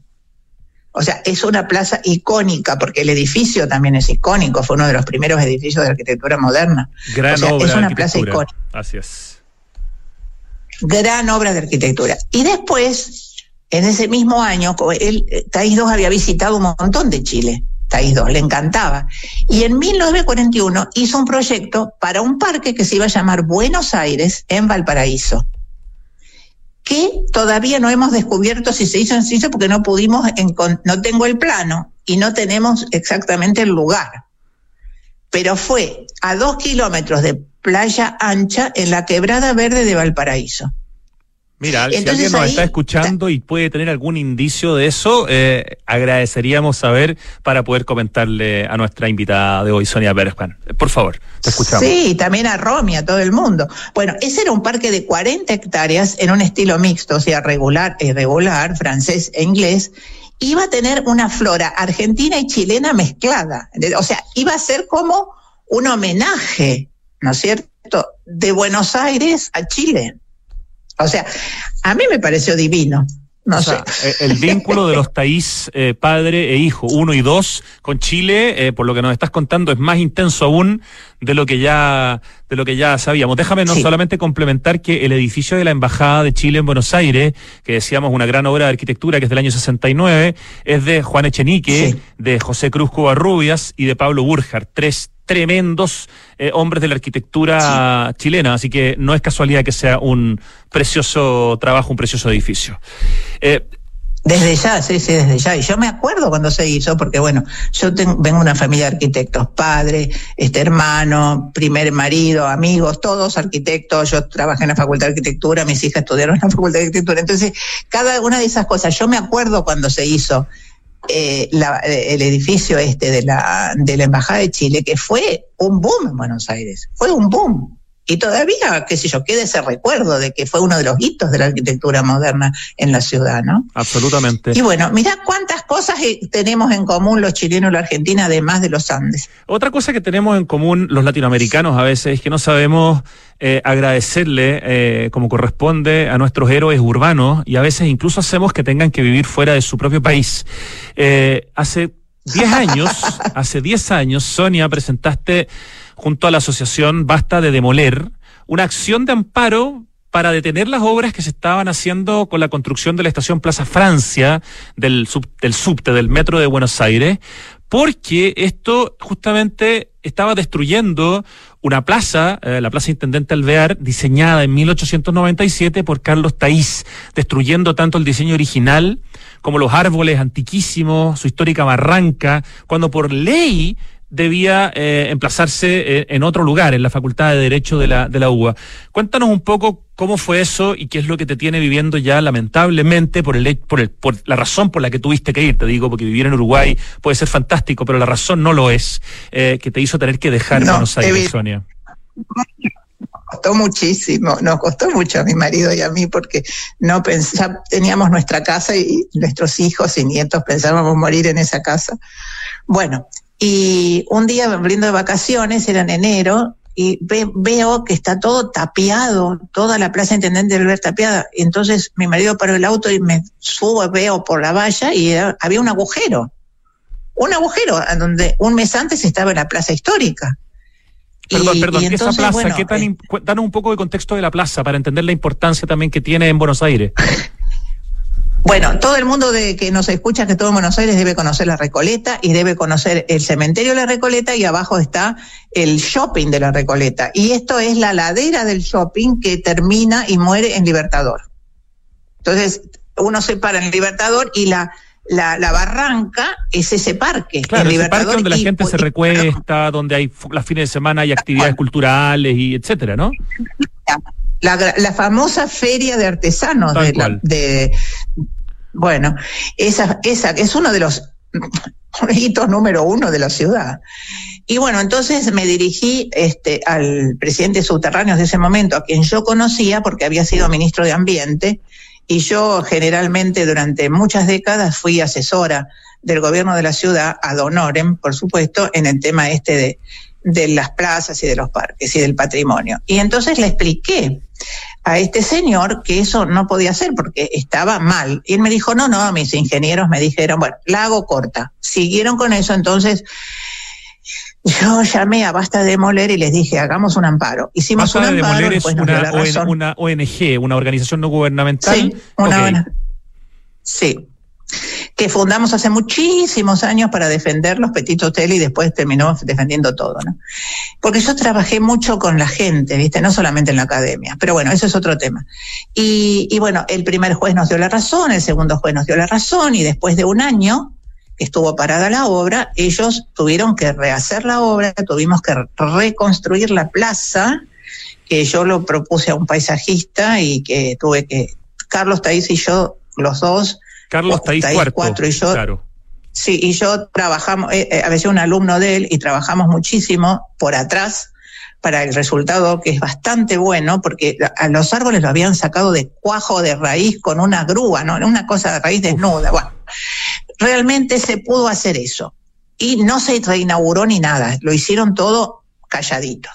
O sea, es una plaza icónica, porque el edificio también es icónico, fue uno de los primeros edificios de arquitectura moderna. Gran obra es una plaza icónica. Así es. Gran obra de arquitectura. Y después, en ese mismo año, él, eh, Taís II había visitado un montón de Chile. Taís II, le encantaba. Y en 1941 hizo un proyecto para un parque que se iba a llamar Buenos Aires en Valparaíso, que todavía no hemos descubierto si se hizo en Suiza porque no pudimos, no tengo el plano y no tenemos exactamente el lugar. Pero fue a dos kilómetros de playa ancha en la quebrada verde de Valparaíso. Mira, si alguien nos está escuchando y puede tener algún indicio de eso, eh, agradeceríamos saber para poder comentarle a nuestra invitada de hoy, Sonia Bergman. Por favor, te escuchamos. Sí, también a Romy, a todo el mundo. Bueno, ese era un parque de 40 hectáreas en un estilo mixto, o sea, regular e irregular, francés e inglés. Iba a tener una flora argentina y chilena mezclada. O sea, iba a ser como un homenaje, ¿no es cierto?, de Buenos Aires a Chile. O sea, a mí me pareció divino. No sé. Eh, el vínculo de los Taís eh, padre e hijo, uno y dos, con Chile, eh, por lo que nos estás contando, es más intenso aún de lo que ya, de lo que ya sabíamos. Déjame no solamente complementar que el edificio de la Embajada de Chile en Buenos Aires, que decíamos una gran obra de arquitectura que es del año 69, es de Juan Echenique, de José Cruz Covarrubias y de Pablo Burjar, tres tremendos eh, hombres de la arquitectura chilena, así que no es casualidad que sea un precioso trabajo, un precioso edificio. Eh, desde ya, sí, sí, desde ya. Y yo me acuerdo cuando se hizo, porque bueno, yo tengo, vengo de una familia de arquitectos, padre, este hermano, primer marido, amigos, todos arquitectos. Yo trabajé en la Facultad de Arquitectura, mis hijas estudiaron en la Facultad de Arquitectura. Entonces, cada una de esas cosas, yo me acuerdo cuando se hizo eh, el edificio este de la, de la Embajada de Chile, que fue un boom en Buenos Aires, fue un boom. Y todavía, qué sé yo, queda ese recuerdo de que fue uno de los hitos de la arquitectura moderna en la ciudad, ¿no? Absolutamente. Y bueno, mira cuántas cosas eh, tenemos en común los chilenos y los argentinos, además de los Andes. Otra cosa que tenemos en común los latinoamericanos a veces es que no sabemos eh, agradecerle eh, como corresponde a nuestros héroes urbanos y a veces incluso hacemos que tengan que vivir fuera de su propio país. hace 10 años, hace 10 años, Sonia, presentaste junto a la asociación Basta de Demoler, una acción de amparo para detener las obras que se estaban haciendo con la construcción de la estación Plaza Francia del, del subte del metro de Buenos Aires, porque esto justamente estaba destruyendo una plaza, eh, la Plaza Intendente Alvear, diseñada en 1897 por Carlos Taís, destruyendo tanto el diseño original como los árboles antiquísimos, su histórica barranca, cuando por ley debía eh, emplazarse eh, en otro lugar, en la Facultad de Derecho de la, de la UBA. Cuéntanos un poco cómo fue eso y qué es lo que te tiene viviendo ya lamentablemente por, el, por, el, por la razón por la que tuviste que ir, te digo, porque vivir en Uruguay puede ser fantástico, pero la razón no lo es, eh, que te hizo tener que dejar Buenos Aires, Sonia costó muchísimo, nos costó mucho a mi marido y a mí porque no teníamos nuestra casa y nuestros hijos y nietos pensábamos morir en esa casa. Bueno, y un día abriendo de vacaciones, era en enero, y veo que está todo tapiado, toda la plaza Intendente del ver tapiada. Y entonces mi marido paró el auto y me subo, veo por la valla y había un agujero. Un agujero donde un mes antes estaba en la plaza histórica. Perdón, perdón, esa plaza, ¿qué tan, eh, danos un poco de contexto de la plaza para entender la importancia también que tiene en Buenos Aires. Bueno, todo el mundo de que nos escucha que todo en Buenos Aires debe conocer la Recoleta y debe conocer el cementerio de la Recoleta y abajo está el shopping de la Recoleta. Y esto es la ladera del shopping que termina y muere en Libertador. Entonces, uno se para en Libertador y la, la, la barranca es ese parque. Claro, ese parque donde la gente se recuesta, donde hay las fines de semana hay actividades culturales y etcétera, ¿no? La, la famosa feria de artesanos de, de, bueno, esa, esa es uno de los hitos número uno de la ciudad. Y bueno, entonces me dirigí este, al presidente subterráneo de ese momento, a quien yo conocía porque había sido ministro de Ambiente, y yo generalmente durante muchas décadas fui asesora del gobierno de la ciudad, ad honorem, por supuesto, en el tema este de, de las plazas y de los parques y del patrimonio. Y entonces le expliqué a este señor que eso no podía hacer porque estaba mal. Y él me dijo, no, no, mis ingenieros me dijeron, bueno, la hago corta. Siguieron con eso, entonces yo llamé a Basta de Demoler y les dije, hagamos un amparo. Hicimos un amparo. es una, una, ONG, una organización no gubernamental. Sí, una Sí, que fundamos hace muchísimos años para defender los petit hotel y después terminó defendiendo todo, ¿no? Porque yo trabajé mucho con la gente, ¿viste? No solamente en la academia, pero bueno, eso es otro tema. Y, y bueno, el primer juez nos dio la razón, el segundo juez nos dio la razón y después de un año que estuvo parada la obra, ellos tuvieron que rehacer la obra, tuvimos que reconstruir la plaza, que yo lo propuse a un paisajista y que tuve que, Carlos Taís y yo, los dos, Carlos Taís, cuatro, y yo. Claro. Sí, y yo trabajamos, eh, eh, a veces un alumno de él, y trabajamos muchísimo por atrás para el resultado que es bastante bueno, porque a los árboles lo habían sacado de cuajo de raíz con una grúa, ¿no? Una cosa de raíz desnuda. Bueno, realmente se pudo hacer eso. Y no se reinauguró ni nada, lo hicieron todo calladito.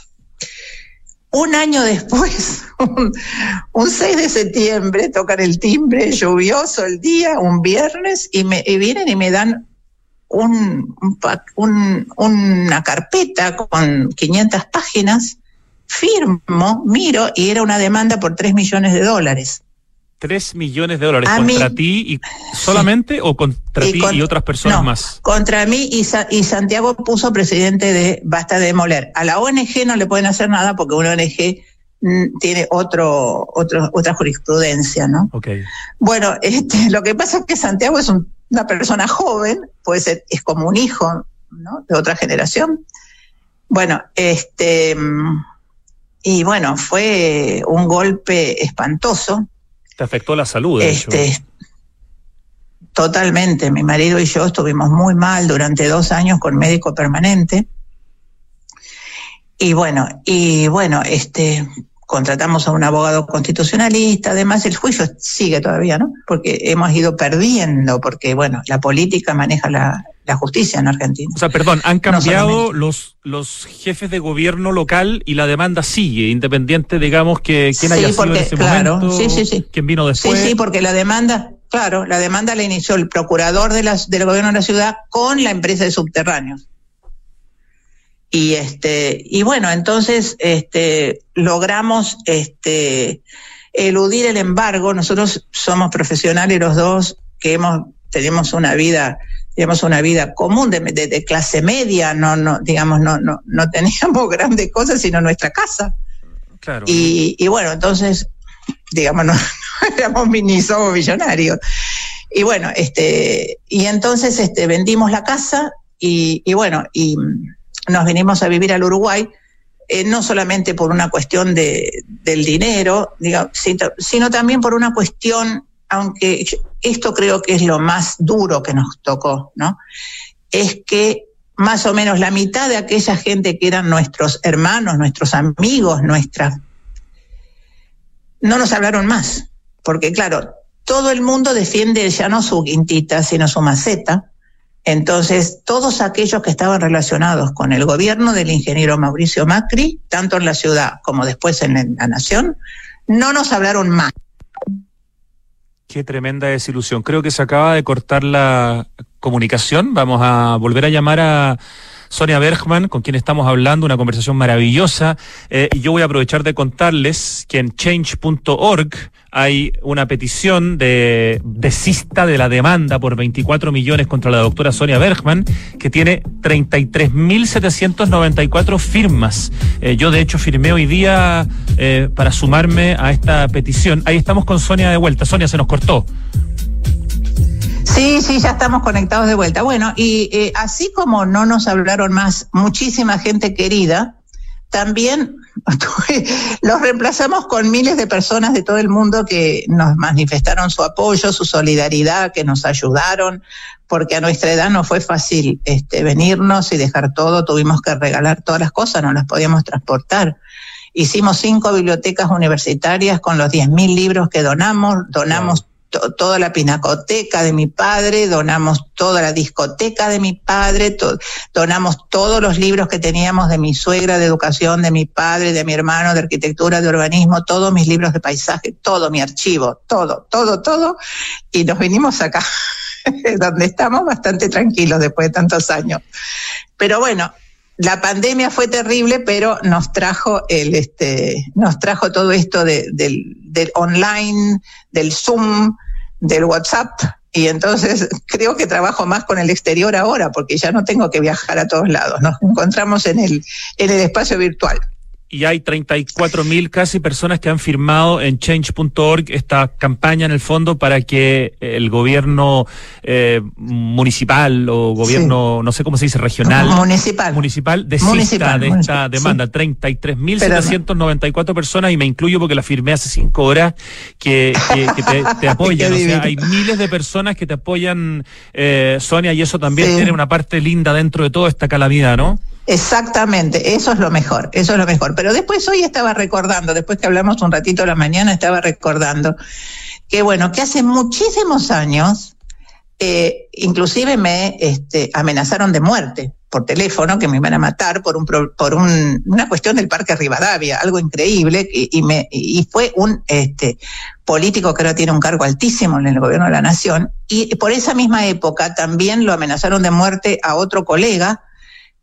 Un año después, un, 6 de septiembre, tocan el timbre, lluvioso el día, un viernes, y, me, vienen y me dan un, un, una carpeta con 500 páginas, firmo, miro, y era una demanda por 3 millones de dólares. 3 millones de dólares contra ti y solamente o contra ti y otras personas más? Contra mí y, y, Santiago puso presidente de Basta de Demoler. A la ONG no le pueden hacer nada porque una ONG mm, tiene otro, otro, otra jurisprudencia, ¿no? Okay. Bueno, este, lo que pasa es que Santiago es una persona joven, puede ser, es como un hijo, ¿no? De otra generación. Bueno, este, mm, y bueno, fue un golpe espantoso te afectó la salud. este, Totalmente. Mi marido y yo estuvimos muy mal durante dos años con médico permanente. Y bueno, y bueno, este, contratamos a un abogado constitucionalista, además el juicio sigue todavía, ¿no? Porque hemos ido perdiendo, porque bueno, la política maneja la, la justicia en Argentina. O sea, perdón, han cambiado los, los jefes de gobierno local y la demanda sigue, independiente, digamos, que quién haya sido en ese momento, sí, sí, sí. quién vino después. Sí, sí, porque la demanda, claro, la demanda la inició el procurador de las, del gobierno de la ciudad con la empresa de subterráneos. Y este, y bueno, entonces, este, logramos, este, eludir el embargo. Nosotros somos profesionales los dos que hemos, tenemos una vida una vida común de, de, clase media, no, no, digamos, no, no, no teníamos grandes cosas, sino nuestra casa. Claro. Y, y bueno, entonces, digamos, no, éramos ni somos millonarios. Y bueno, este, y entonces este, vendimos la casa y, y bueno, y nos venimos a vivir al Uruguay, eh, no solamente por una cuestión de, del dinero, digamos, sino también por una cuestión, aunque esto creo que es lo más duro que nos tocó, ¿no? Es que más o menos la mitad de aquella gente que eran nuestros hermanos, nuestros amigos, nuestras, no nos hablaron más, porque claro, todo el mundo defiende ya no su quintita, sino su maceta, entonces, todos aquellos que estaban relacionados con el gobierno del ingeniero Mauricio Macri, tanto en la ciudad como después en la nación, no nos hablaron más. Qué tremenda desilusión. Creo que se acaba de cortar la comunicación. Vamos a volver a llamar a Sonia Bergman, con quien estamos hablando, una conversación maravillosa. Eh, y yo voy a aprovechar de contarles que en change.org hay una petición de desista de la demanda por 24 millones contra la doctora Sonia Bergman, que tiene 33.794 firmas. Eh, yo, de hecho, firmé hoy día eh, para sumarme a esta petición. Ahí estamos con Sonia de vuelta. Sonia, se nos cortó. Sí, sí, ya estamos conectados de vuelta. Bueno, y eh, así como no nos hablaron más muchísima gente querida, también los reemplazamos con miles de personas de todo el mundo que nos manifestaron su apoyo, su solidaridad, que nos ayudaron, porque a nuestra edad no fue fácil este, venirnos y dejar todo, tuvimos que regalar todas las cosas, no las podíamos transportar. Hicimos cinco bibliotecas universitarias con los 10.000 libros que donamos, donamos toda la pinacoteca de mi padre, donamos toda la discoteca de mi padre, donamos todos los libros que teníamos de mi suegra, de educación, de mi padre, de mi hermano, de arquitectura, de urbanismo, todos mis libros de paisaje, todo mi archivo, todo, todo, todo, y nos vinimos acá, donde estamos bastante tranquilos después de tantos años. Pero bueno, la pandemia fue terrible, pero nos trajo el, este, nos trajo todo esto de, del, del online, del Zoom, del WhatsApp. Y entonces creo que trabajo más con el exterior ahora, porque ya no tengo que viajar a todos lados. Nos encontramos en el, en el espacio virtual y hay 34 mil casi personas que han firmado en change.org esta campaña en el fondo para que el gobierno eh, municipal o gobierno, no sé cómo se dice, regional. Municipal. Municipal desista de esta demanda. 33 mil 794 personas y me incluyo porque la firmé hace cinco horas que, te, apoyan. o sea, hay miles de personas que te apoyan, eh, Sonia, y eso también tiene una parte linda dentro de toda esta calamidad, ¿no? Exactamente, eso es lo mejor, eso es lo mejor. Pero después hoy estaba recordando, después que hablamos un ratito la mañana, estaba recordando que bueno, que hace muchísimos años, eh, inclusive me este, amenazaron de muerte por teléfono, que me iban a matar por, un, por un, una cuestión del Parque Rivadavia, algo increíble, y, y, me, y fue un este, político que ahora tiene un cargo altísimo en el gobierno de la nación, y por esa misma época también lo amenazaron de muerte a otro colega,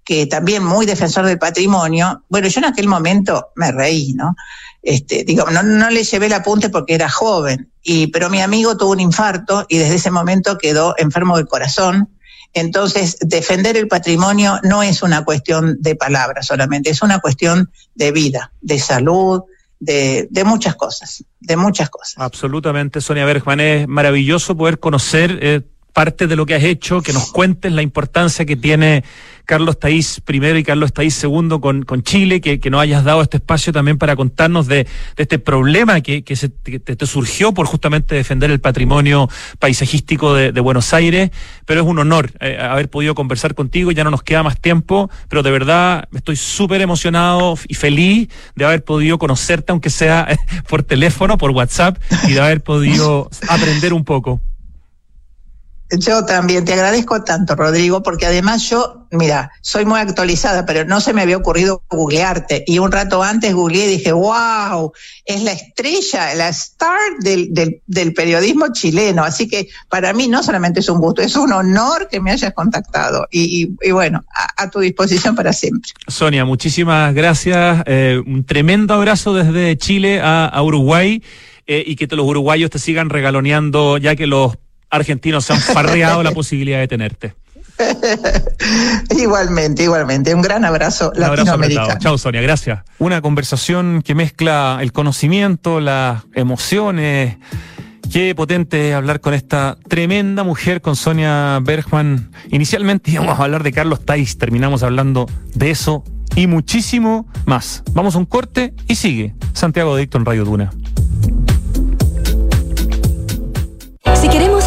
que también muy defensor del patrimonio, bueno, yo en aquel momento me reí, ¿no? Este, digo, no, no le llevé el apunte porque era joven, y, pero mi amigo tuvo un infarto y desde ese momento quedó enfermo del corazón. Entonces, defender el patrimonio no es una cuestión de palabras solamente, es una cuestión de vida, de salud, de, de, muchas cosas, de muchas cosas. Absolutamente, Sonia Bergman, es maravilloso poder conocer eh, parte de lo que has hecho, que nos cuentes la importancia que tiene Carlos Taís primero y Carlos Taís segundo con, con Chile, que, que nos hayas dado este espacio también para contarnos de, de este problema que, que, se, te, surgió por justamente defender el patrimonio paisajístico de, Buenos Aires, pero es un honor eh, haber podido conversar contigo, ya no nos queda más tiempo, pero de verdad estoy súper emocionado y feliz de haber podido conocerte, aunque sea por teléfono, por WhatsApp, y de haber podido aprender un poco. Yo también te agradezco tanto, Rodrigo, porque además yo, mira, soy muy actualizada, pero no se me había ocurrido googlearte. Y un rato antes googleé y dije, wow, es la estrella, la star del, del, periodismo chileno. Así que para mí no solamente es un gusto, es un honor que me hayas contactado. Y, bueno, a, tu disposición para siempre. Sonia, muchísimas gracias. Eh, un tremendo abrazo desde Chile a, a Uruguay. Eh, y que los uruguayos te sigan regaloneando, ya que los argentinos se han farreado la posibilidad de tenerte. igualmente, igualmente. Un gran abrazo Un latinoamericano. Chao, Sonia, gracias. Una conversación que mezcla el conocimiento, las emociones Qué potente hablar con esta tremenda mujer, con Sonia Bergman. Inicialmente íbamos a hablar de Carlos Tais, terminamos hablando de eso y muchísimo más. Vamos a un corte y sigue Santiago Dicto en Radio Duna.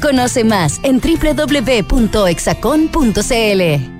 Conoce más en www.exacon.cl.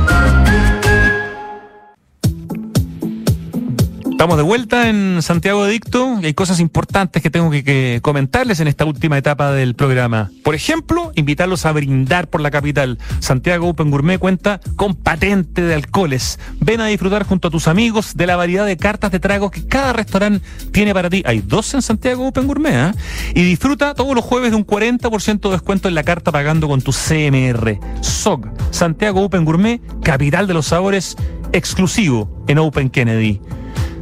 Estamos de vuelta en Santiago Adicto y hay cosas importantes que tengo que, comentarles en esta última etapa del programa. Por ejemplo, invitarlos a brindar por la capital. Santiago Open Gourmet cuenta con patente de alcoholes. Ven a disfrutar junto a tus amigos de la variedad de cartas de tragos que cada restaurante tiene para ti. Hay dos en Santiago Open Gourmet, ¿eh? Y disfruta todos los jueves de un 40% de descuento en la carta pagando con tu CMR. SOG, Santiago Open Gourmet, capital de los sabores, exclusivo en Open Kennedy.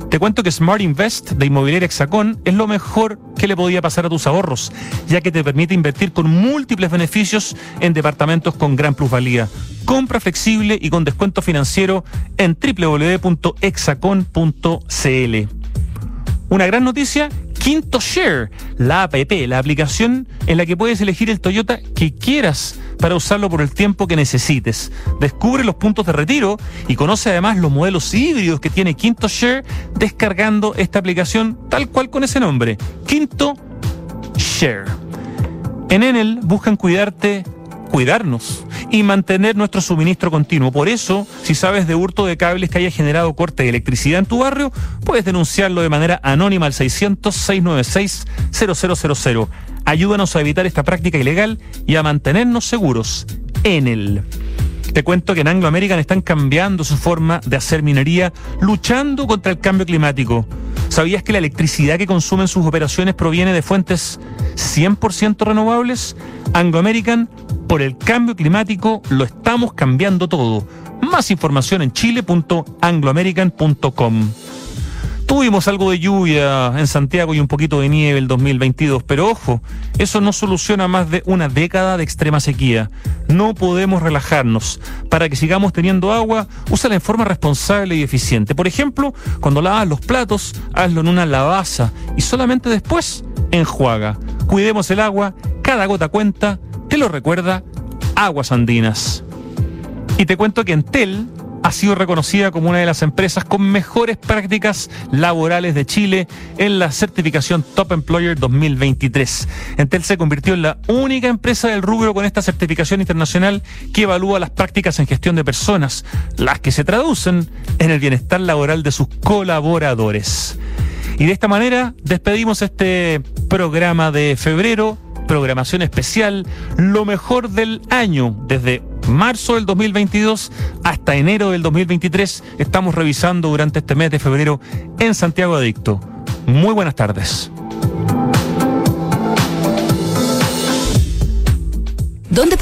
Te cuento que Smart Invest de Inmobiliaria Hexacón es lo mejor que le podía pasar a tus ahorros, ya que te permite invertir con múltiples beneficios en departamentos con gran plusvalía. Compra flexible y con descuento financiero en www.hexacon.cl. Una gran noticia Quinto Share, la app, la aplicación en la que puedes elegir el Toyota que quieras para usarlo por el tiempo que necesites. Descubre los puntos de retiro y conoce además los modelos híbridos que tiene Quinto Share descargando esta aplicación tal cual con ese nombre, Quinto Share. En Enel buscan cuidarte cuidarnos y mantener nuestro suministro continuo. Por eso, si sabes de hurto de cables que haya generado corte de electricidad en tu barrio, puedes denunciarlo de manera anónima al 600-696-0000. Ayúdanos a evitar esta práctica ilegal y a mantenernos seguros en el. Te cuento que en Anglo American están cambiando su forma de hacer minería, luchando contra el cambio climático. ¿Sabías que la electricidad que consumen sus operaciones proviene de fuentes 100% renovables? Anglo American, por el cambio climático, lo estamos cambiando todo. Más información en chile.angloamerican.com. Tuvimos algo de lluvia en Santiago y un poquito de nieve el 2022, pero ojo, eso no soluciona más de una década de extrema sequía. No podemos relajarnos. Para que sigamos teniendo agua, úsala en forma responsable y eficiente. Por ejemplo, cuando lavas los platos, hazlo en una lavaza y solamente después enjuaga. Cuidemos el agua, cada gota cuenta te lo recuerda Aguas Andinas. Y te cuento que Entel ha sido reconocida como una de las empresas con mejores prácticas laborales de Chile en la certificación Top Employer 2023. Entel se convirtió en la única empresa del rubro con esta certificación internacional que evalúa las prácticas en gestión de personas, las que se traducen en el bienestar laboral de sus colaboradores. Y de esta manera despedimos este programa de febrero, programación especial, lo mejor del año, desde marzo del 2022 hasta enero del 2023. Estamos revisando durante este mes de febrero en Santiago Adicto. Muy buenas tardes. ¿Dónde